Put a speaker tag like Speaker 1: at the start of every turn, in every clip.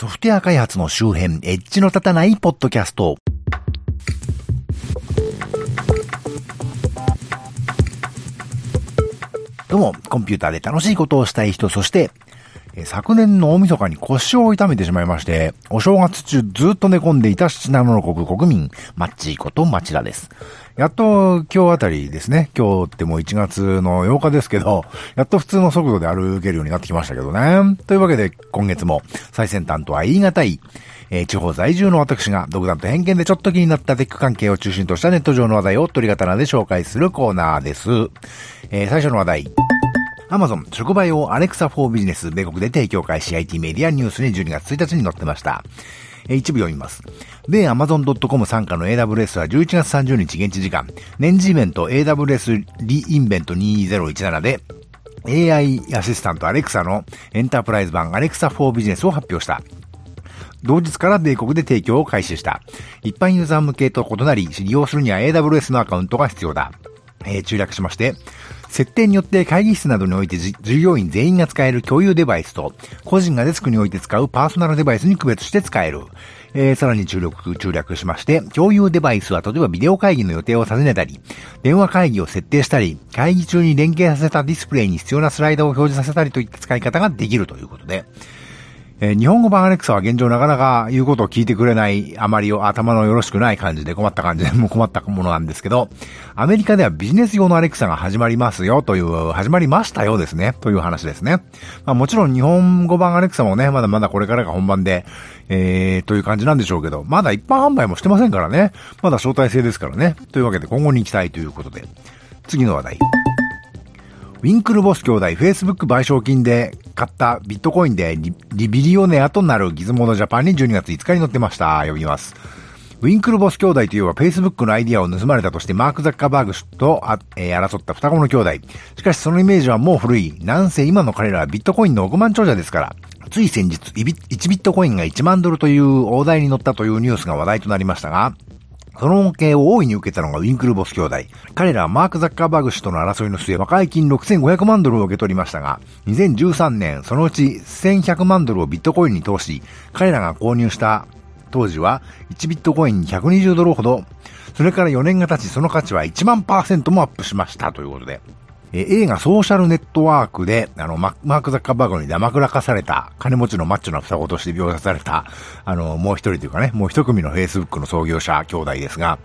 Speaker 1: ソフトウェア開発の周辺、エッジの立たないポッドキャスト。どうも、コンピューターで楽しいことをしたい人、そして、昨年の大晦日に腰を痛めてしまいまして、お正月中ずっと寝込んでいた七七の国国民、マッチーこと町田です。やっと今日あたりですね、今日ってもう1月の8日ですけど、やっと普通の速度で歩けるようになってきましたけどね。というわけで今月も最先端とは言い難い、えー、地方在住の私が独断と偏見でちょっと気になったテック関係を中心としたネット上の話題を取り刀で紹介するコーナーです。えー、最初の話題。アマゾン触媒用アレクサ4ビジネス米国で提供開始 IT メディアニュースに12月1日に載ってました。一部読みます。米 Amazon.com 参加の AWS は11月30日現地時間、年次イベント AWS リインベント2017で AI アシスタント Alexa のエンタープライズ版 Alexa for Business を発表した。同日から米国で提供を開始した。一般ユーザー向けと異なり、利用するには AWS のアカウントが必要だ。えー、中略しまして、設定によって会議室などにおいて従業員全員が使える共有デバイスと、個人がデスクにおいて使うパーソナルデバイスに区別して使える。えー、さらに注力、注略しまして、共有デバイスは例えばビデオ会議の予定を尋ねたり、電話会議を設定したり、会議中に連携させたディスプレイに必要なスライドを表示させたりといった使い方ができるということで、えー、日本語版アレクサは現状なかなか言うことを聞いてくれない、あまり頭のよろしくない感じで困った感じで、も う困ったものなんですけど、アメリカではビジネス用のアレクサが始まりますよという、始まりましたよですね、という話ですね。まあもちろん日本語版アレクサもね、まだまだこれからが本番で、えー、という感じなんでしょうけど、まだ一般販売もしてませんからね。まだ招待制ですからね。というわけで今後に期待ということで。次の話題。ウィンクルボス兄弟 Facebook 賠償金で買ったビットコインでリビリオネアとなるギズモードジャパンに12月5日に載ってました。読みます。ウィンクルボス兄弟といえば Facebook のアイディアを盗まれたとしてマーク・ザッカーバーグ氏とあ、えー、争った双子の兄弟。しかしそのイメージはもう古い。なんせ今の彼らはビットコインの億万長者ですから。つい先日、1ビットコインが1万ドルという大台に乗ったというニュースが話題となりましたが、その恩恵を大いに受けたのがウィンクルボス兄弟。彼らはマーク・ザッカーバーグ氏との争いの末、和解金6500万ドルを受け取りましたが、2013年、そのうち1100万ドルをビットコインに投資、彼らが購入した当時は1ビットコイン120ドルほど、それから4年が経ちその価値は1万パーセントもアップしましたということで、え映画ソーシャルネットワークで、あの、マーク・ザッカーバーグにダマくらかされた、金持ちのマッチョな双子として描写された、あの、もう一人というかね、もう一組の Facebook の創業者兄弟ですが、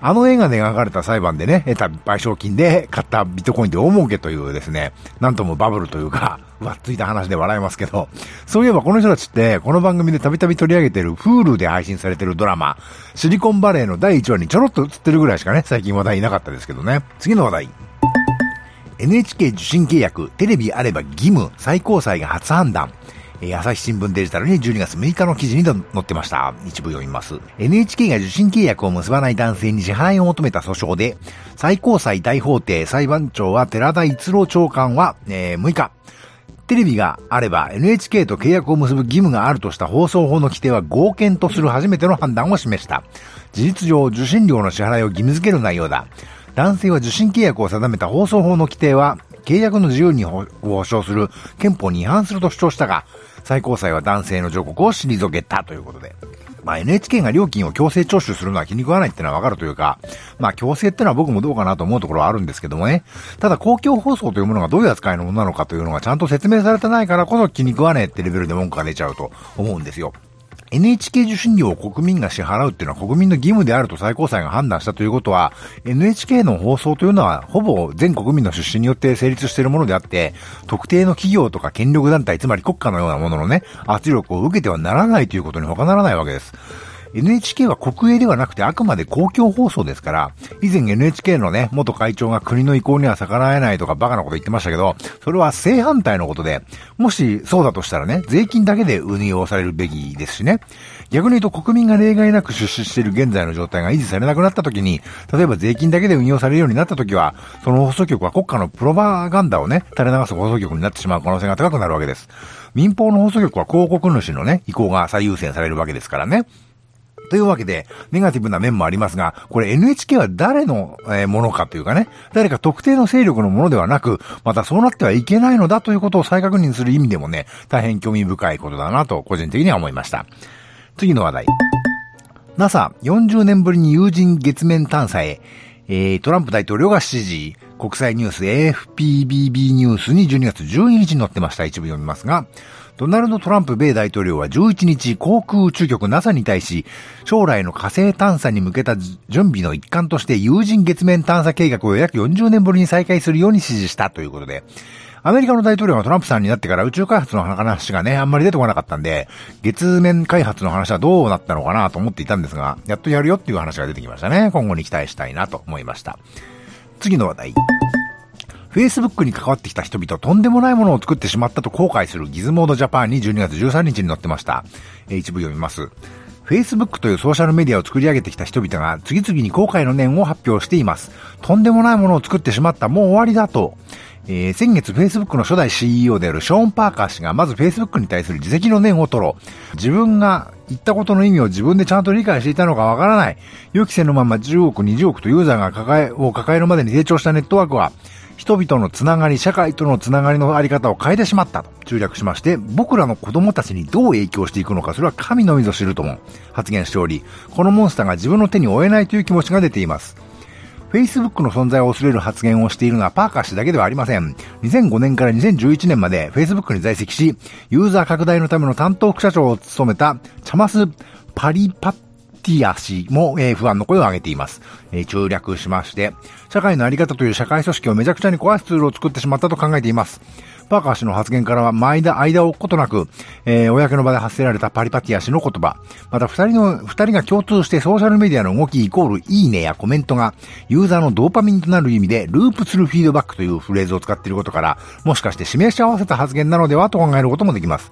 Speaker 1: あの映画で描かれた裁判でね、得た賠償金で買ったビットコインで大儲けというですね、なんともバブルというか、わっついた話で笑いますけど、そういえばこの人たちって、この番組でたびたび取り上げてる Hulu で配信されてるドラマ、シリコンバレーの第1話にちょろっと映ってるぐらいしかね、最近話題いなかったですけどね。次の話題。NHK 受信契約、テレビあれば義務、最高裁が初判断。え朝日新聞デジタルに12月6日の記事に載ってました。一部読みます。NHK が受信契約を結ばない男性に支払いを求めた訴訟で、最高裁大法廷裁判長は寺田一郎長官は、えー、6日、テレビがあれば NHK と契約を結ぶ義務があるとした放送法の規定は合憲とする初めての判断を示した。事実上、受信料の支払いを義務付ける内容だ。男性は受信契約を定めた放送法の規定は、契約の自由に保障する憲法に違反すると主張したが、最高裁は男性の上告を退けたということで。まあ NHK が料金を強制徴収するのは気に食わないってのはわかるというか、まあ強制ってのは僕もどうかなと思うところはあるんですけどもね。ただ公共放送というものがどういう扱いのものなのかというのがちゃんと説明されてないからこそ気に食わねえってレベルで文句が出ちゃうと思うんですよ。NHK 受信料を国民が支払うっていうのは国民の義務であると最高裁が判断したということは、NHK の放送というのはほぼ全国民の出身によって成立しているものであって、特定の企業とか権力団体、つまり国家のようなもののね、圧力を受けてはならないということに他ならないわけです。NHK は国営ではなくてあくまで公共放送ですから、以前 NHK のね、元会長が国の意向には逆らえないとかバカなこと言ってましたけど、それは正反対のことで、もしそうだとしたらね、税金だけで運用されるべきですしね。逆に言うと国民が例外なく出資している現在の状態が維持されなくなった時に、例えば税金だけで運用されるようになった時は、その放送局は国家のプロパガンダをね、垂れ流す放送局になってしまう可能性が高くなるわけです。民放の放送局は広告主のね、意向が最優先されるわけですからね。というわけで、ネガティブな面もありますが、これ NHK は誰の、ものかというかね、誰か特定の勢力のものではなく、またそうなってはいけないのだということを再確認する意味でもね、大変興味深いことだなと個人的には思いました。次の話題。NASA40 年ぶりに有人月面探査へ、えー、トランプ大統領が指示、国際ニュース AFPBB ニュースに12月12日に載ってました。一部読みますが、ドナルド・トランプ米大統領は11日、航空宇宙局 NASA に対し、将来の火星探査に向けた準備の一環として有人月面探査計画を約40年ぶりに再開するように指示したということで、アメリカの大統領がトランプさんになってから宇宙開発の話がね、あんまり出てこなかったんで、月面開発の話はどうなったのかなと思っていたんですが、やっとやるよっていう話が出てきましたね。今後に期待したいなと思いました。次の話題。Facebook に関わってきた人々とんでもないものを作ってしまったと後悔するギズモードジャパンに12月13日に載ってました。え、一部読みます。Facebook というソーシャルメディアを作り上げてきた人々が次々に後悔の念を発表しています。とんでもないものを作ってしまった、もう終わりだと。えー、先月 Facebook の初代 CEO であるショーン・パーカー氏がまず Facebook に対する自責の念を取ろう。自分が言ったことの意味を自分でちゃんと理解していたのかわからない。予期せぬまま10億、20億とユーザーが抱え、を抱えるまでに成長したネットワークは、人々のつながり、社会とのつながりのあり方を変えてしまったと注略しまして、僕らの子供たちにどう影響していくのか、それは神のみぞ知るとも発言しており、このモンスターが自分の手に負えないという気持ちが出ています。Facebook の存在を恐れる発言をしているのはパーカー氏だけではありません。2005年から2011年まで Facebook に在籍し、ユーザー拡大のための担当副社長を務めたチャマス・パリパッティア氏も、えー、不安の声を上げています。えー、中略しまして、社会のあり方という社会組織をめちゃくちゃに壊すツールを作ってしまったと考えています。パーカー氏の発言からは、間、間を置くことなく、えー、公の場で発せられたパリパティア氏の言葉。また、二人の、二人が共通してソーシャルメディアの動きイコールいいねやコメントが、ユーザーのドーパミンとなる意味で、ループするフィードバックというフレーズを使っていることから、もしかして示し合わせた発言なのではと考えることもできます。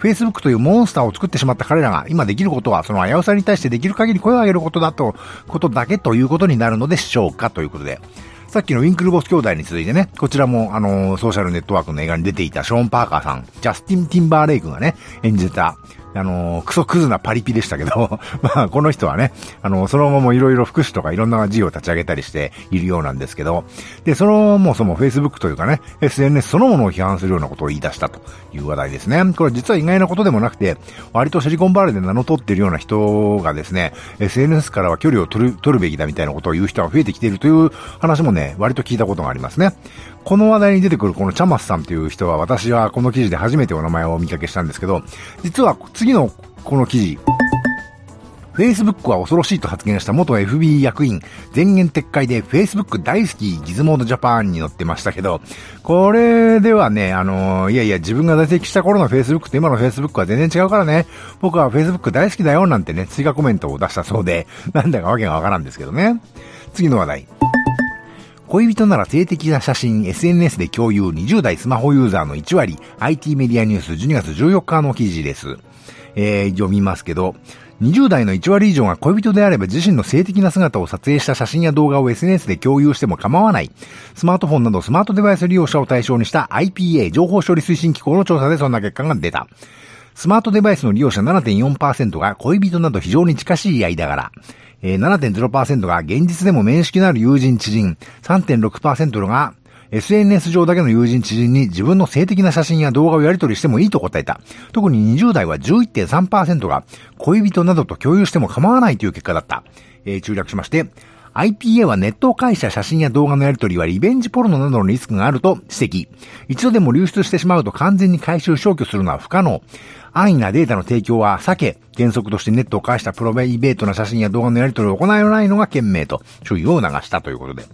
Speaker 1: Facebook というモンスターを作ってしまった彼らが今できることは、その危うさに対してできる限り声を上げることだと、ことだけということになるのでしょうかということで。さっきのウィンクルボス兄弟に続いてね、こちらも、あのー、ソーシャルネットワークの映画に出ていたショーン・パーカーさん、ジャスティン・ティンバーレイクがね、演じた、あの、クソクズなパリピでしたけど、まあ、この人はね、あの、その後もいろいろ福祉とかいろんな事業を立ち上げたりしているようなんですけど、で、その、もうその Facebook というかね、SNS そのものを批判するようなことを言い出したという話題ですね。これ実は意外なことでもなくて、割とシリコンバレーで名の取っているような人がですね、SNS からは距離を取る、取るべきだみたいなことを言う人が増えてきているという話もね、割と聞いたことがありますね。この話題に出てくるこのチャマスさんという人は私はこの記事で初めてお名前をお見かけしたんですけど、実は次のこの記事、Facebook は恐ろしいと発言した元 FB 役員、全言撤回で Facebook 大好きギズモードジャパンに載ってましたけど、これではね、あの、いやいや自分が在籍した頃の Facebook と今の Facebook は全然違うからね、僕は Facebook 大好きだよなんてね、追加コメントを出したそうで、なんだかわけがわからんですけどね。次の話題。恋人なら性的な写真 SNS で共有20代スマホユーザーの1割 IT メディアニュース12月14日の記事です。えー、読みますけど、20代の1割以上が恋人であれば自身の性的な姿を撮影した写真や動画を SNS で共有しても構わない。スマートフォンなどスマートデバイス利用者を対象にした IPA 情報処理推進機構の調査でそんな結果が出た。スマートデバイスの利用者7.4%が恋人など非常に近しい間柄。えー、7.0%が現実でも面識のある友人知人、3.6%が SNS 上だけの友人知人に自分の性的な写真や動画をやり取りしてもいいと答えた。特に20代は11.3%が恋人などと共有しても構わないという結果だった。えー、中略しまして、IPA はネットを介した写真や動画のやり取りはリベンジポルノなどのリスクがあると指摘。一度でも流出してしまうと完全に回収消去するのは不可能。安易なデータの提供は避け、原則としてネットを介したプロベイベートな写真や動画のやり取りを行わないのが賢明と注意を促したということで。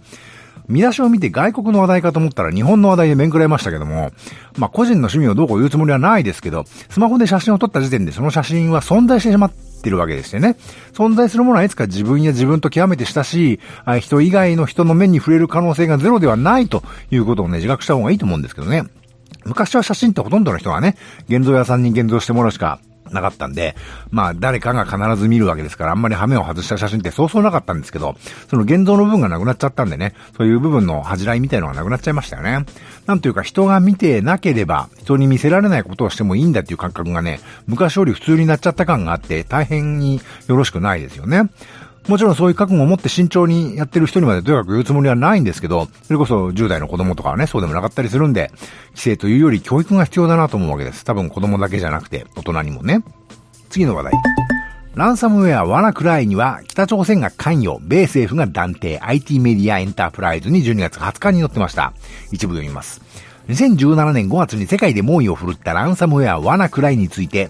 Speaker 1: 見出しを見て外国の話題かと思ったら日本の話題で面食らいましたけども、まあ個人の趣味をどうこう言うつもりはないですけど、スマホで写真を撮った時点でその写真は存在してしまってるわけですよね。存在するものはいつか自分や自分と極めて親しい人以外の人の目に触れる可能性がゼロではないということをね、自覚した方がいいと思うんですけどね。昔は写真ってほとんどの人がね、現像屋さんに現像してもらうしかなかったんで、まあ誰かが必ず見るわけですから、あんまり羽目を外した写真ってそうそうなかったんですけど、その現像の部分がなくなっちゃったんでね、そういう部分の恥じらいみたいのがなくなっちゃいましたよね。なんというか人が見てなければ、人に見せられないことをしてもいいんだっていう感覚がね、昔より普通になっちゃった感があって、大変によろしくないですよね。もちろんそういう覚悟を持って慎重にやってる人にまでとにかく言うつもりはないんですけど、それこそ10代の子供とかはね、そうでもなかったりするんで、規制というより教育が必要だなと思うわけです。多分子供だけじゃなくて、大人にもね。次の話題。ランサムウェアワナクライには北朝鮮が関与、米政府が断定、IT メディアエンタープライズに12月20日に載ってました。一部読みます。2017年5月に世界で猛威を振るったランサムウェアワナクライについて、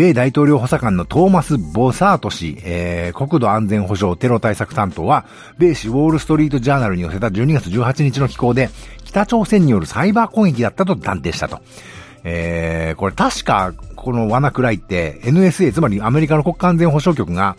Speaker 1: 米大統領補佐官のトーマス・ボサート氏、えー、国土安全保障テロ対策担当は、米紙ウォールストリートジャーナルに寄せた12月18日の寄稿で、北朝鮮によるサイバー攻撃だったと断定したと。えー、これ確か、このワナクライって NSA、つまりアメリカの国家安全保障局が、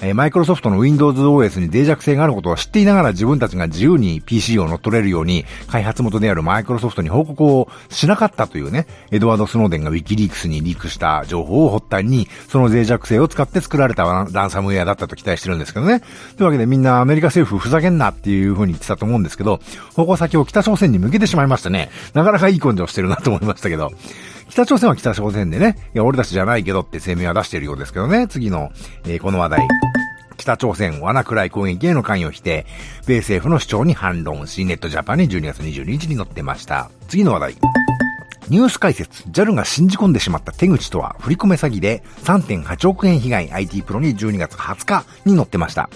Speaker 1: えー、マイクロソフトの Windows OS に脆弱性があることを知っていながら自分たちが自由に PC を乗っ取れるように開発元であるマイクロソフトに報告をしなかったというね、エドワード・スノーデンが Wikileaks にリークした情報を発端に、その脆弱性を使って作られたランサムウェアだったと期待してるんですけどね。というわけでみんなアメリカ政府ふざけんなっていう風に言ってたと思うんですけど、方向先を北朝鮮に向けてしまいましたね。なかなかいい根性してるなと思いましたけど。北朝鮮は北朝鮮でね、いや、俺たちじゃないけどって声明は出しているようですけどね、次の、えー、この話題。北朝鮮罠くらい攻撃への関与をして、米政府の主張に反論し、ネットジャパンに12月22日に載ってました。次の話題。ニュース解説、JAL が信じ込んでしまった手口とは、振り込め詐欺で3.8億円被害 IT プロに12月20日に載ってました。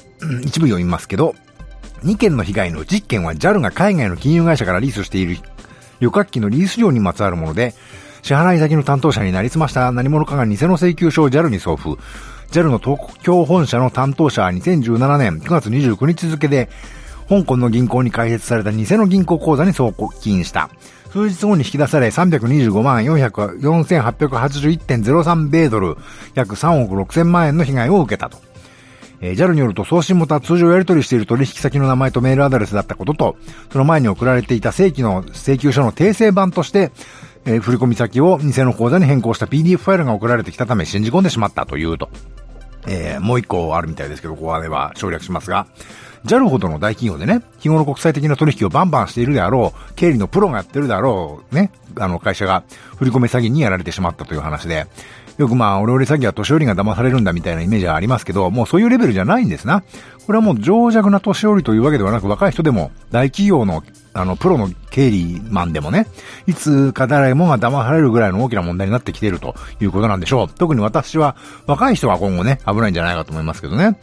Speaker 1: 一部読みますけど、2件の被害のうち1件は JAL が海外の金融会社からリースしている旅客機のリース料にまつわるもので、支払い先の担当者になりすました何者かが偽の請求書を JAL に送付。JAL の東京本社の担当者は2017年9月29日付で、香港の銀行に開設された偽の銀行口座に送金した。数日後に引き出され325万4881.03米ドル、約3億6千万円の被害を受けたと。えー、JAL によると送信元は通常やり取りしている取引先の名前とメールアドレスだったことと、その前に送られていた正規の請求書の訂正版として、えー、振込先を偽の口座に変更した PDF ファイルが送られてきたため信じ込んでしまったというと。えー、もう一個あるみたいですけど、ここはでは省略しますが、JAL ほどの大企業でね、日頃国際的な取引をバンバンしているであろう、経理のプロがやってるであろう、ね、あの会社が振り込め詐欺にやられてしまったという話で、よくまあ、オレオレ詐欺は年寄りが騙されるんだみたいなイメージはありますけど、もうそういうレベルじゃないんですな。これはもう情弱な年寄りというわけではなく、若い人でも、大企業の、あの、プロの経理マンでもね、いつか誰もが騙されるぐらいの大きな問題になってきているということなんでしょう。特に私は、若い人は今後ね、危ないんじゃないかと思いますけどね。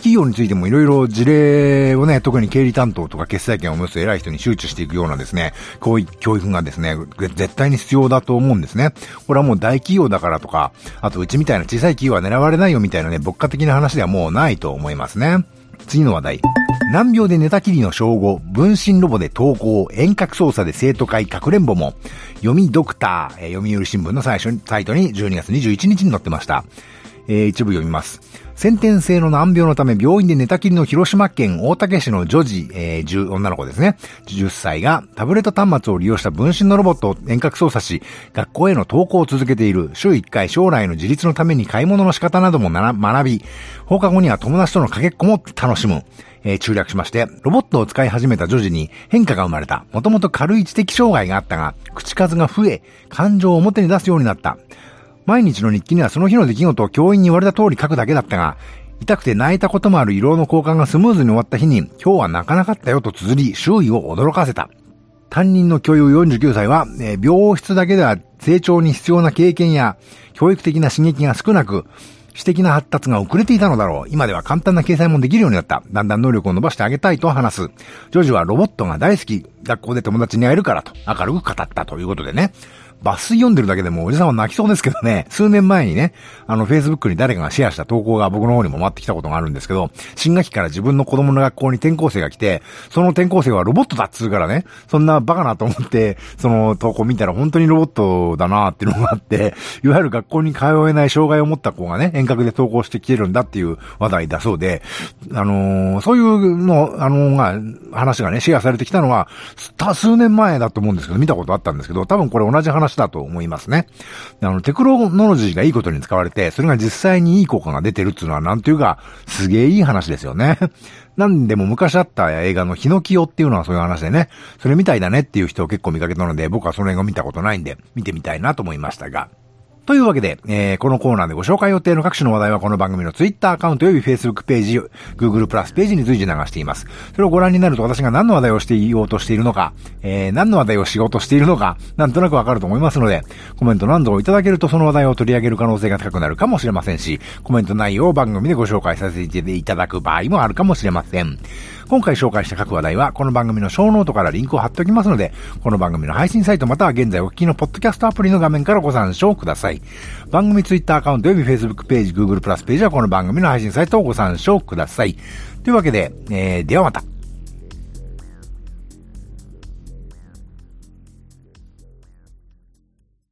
Speaker 1: 企業についてもいろいろ事例をね、特に経理担当とか決済権を持つ偉い人に周知していくようなですね、こういう教育がですね、絶対に必要だと思うんですね。これはもう大企業だからとか、あとうちみたいな小さい企業は狙われないよみたいなね、牧歌的な話ではもうないと思いますね。次の話題。難病で寝たきりの称号、分身ロボで投稿、遠隔操作で生徒会かくれんぼも、読みドクター、えー、読売新聞の最初に、サイトに12月21日に載ってました。えー、一部読みます。先天性の難病のため病院で寝たきりの広島県大竹市の女児、えー、女の子ですね。10歳がタブレット端末を利用した分身のロボットを遠隔操作し、学校への登校を続けている。週1回将来の自立のために買い物の仕方なども学び、放課後には友達とのかけっこも楽しむ。えー、中略しまして、ロボットを使い始めた女児に変化が生まれた。もともと軽い知的障害があったが、口数が増え、感情を表に出すようになった。毎日の日記にはその日の出来事を教員に言われた通り書くだけだったが、痛くて泣いたこともある胃ろの交換がスムーズに終わった日に、今日は泣かなかったよと綴り、周囲を驚かせた。担任の教諭49歳は、え、病室だけでは成長に必要な経験や教育的な刺激が少なく、私的な発達が遅れていたのだろう。今では簡単な計算もできるようになった。だんだん能力を伸ばしてあげたいと話す。ジョージはロボットが大好き。学校で友達に会えるからと明るく語ったということでね。抜粋読んでるだけでもおじさんは泣きそうですけどね、数年前にね、あの、Facebook に誰かがシェアした投稿が僕の方にも回ってきたことがあるんですけど、新学期から自分の子供の学校に転校生が来て、その転校生はロボットだっつうからね、そんなバカなと思って、その投稿見たら本当にロボットだなーっていうのがあって、いわゆる学校に通えない障害を持った子がね、遠隔で投稿してきてるんだっていう話題だそうで、あのー、そういうの、あのー、が、話がね、シェアされてきたのは、数年前だと思うんですけど、見たことあったんですけど、多分これ同じ話話だと思いますね。あの、テクノロジーがいいことに使われて、それが実際にいい効果が出てるっていうのは、なんていうか、すげえいい話ですよね。なんでも昔あった映画のヒノキオっていうのはそういう話でね、それみたいだねっていう人を結構見かけたので、僕はその映画見たことないんで、見てみたいなと思いましたが。というわけで、えー、このコーナーでご紹介予定の各種の話題はこの番組の Twitter アカウント及び Facebook ページ、Google プラスページに随時流しています。それをご覧になると私が何の話題をしていようとしているのか、えー、何の話題をしようとしているのか、なんとなくわかると思いますので、コメント何度もいただけるとその話題を取り上げる可能性が高くなるかもしれませんし、コメント内容を番組でご紹介させていただく場合もあるかもしれません。今回紹介した各話題は、この番組のショーノートからリンクを貼っておきますので、この番組の配信サイトまたは現在お聞きのポッドキャストアプリの画面からご参照ください番組ツイッターアカウントおよび Facebook ページ、Google プラスページはこの番組の配信サイトをご参照ください。というわけで、えー、ではまた。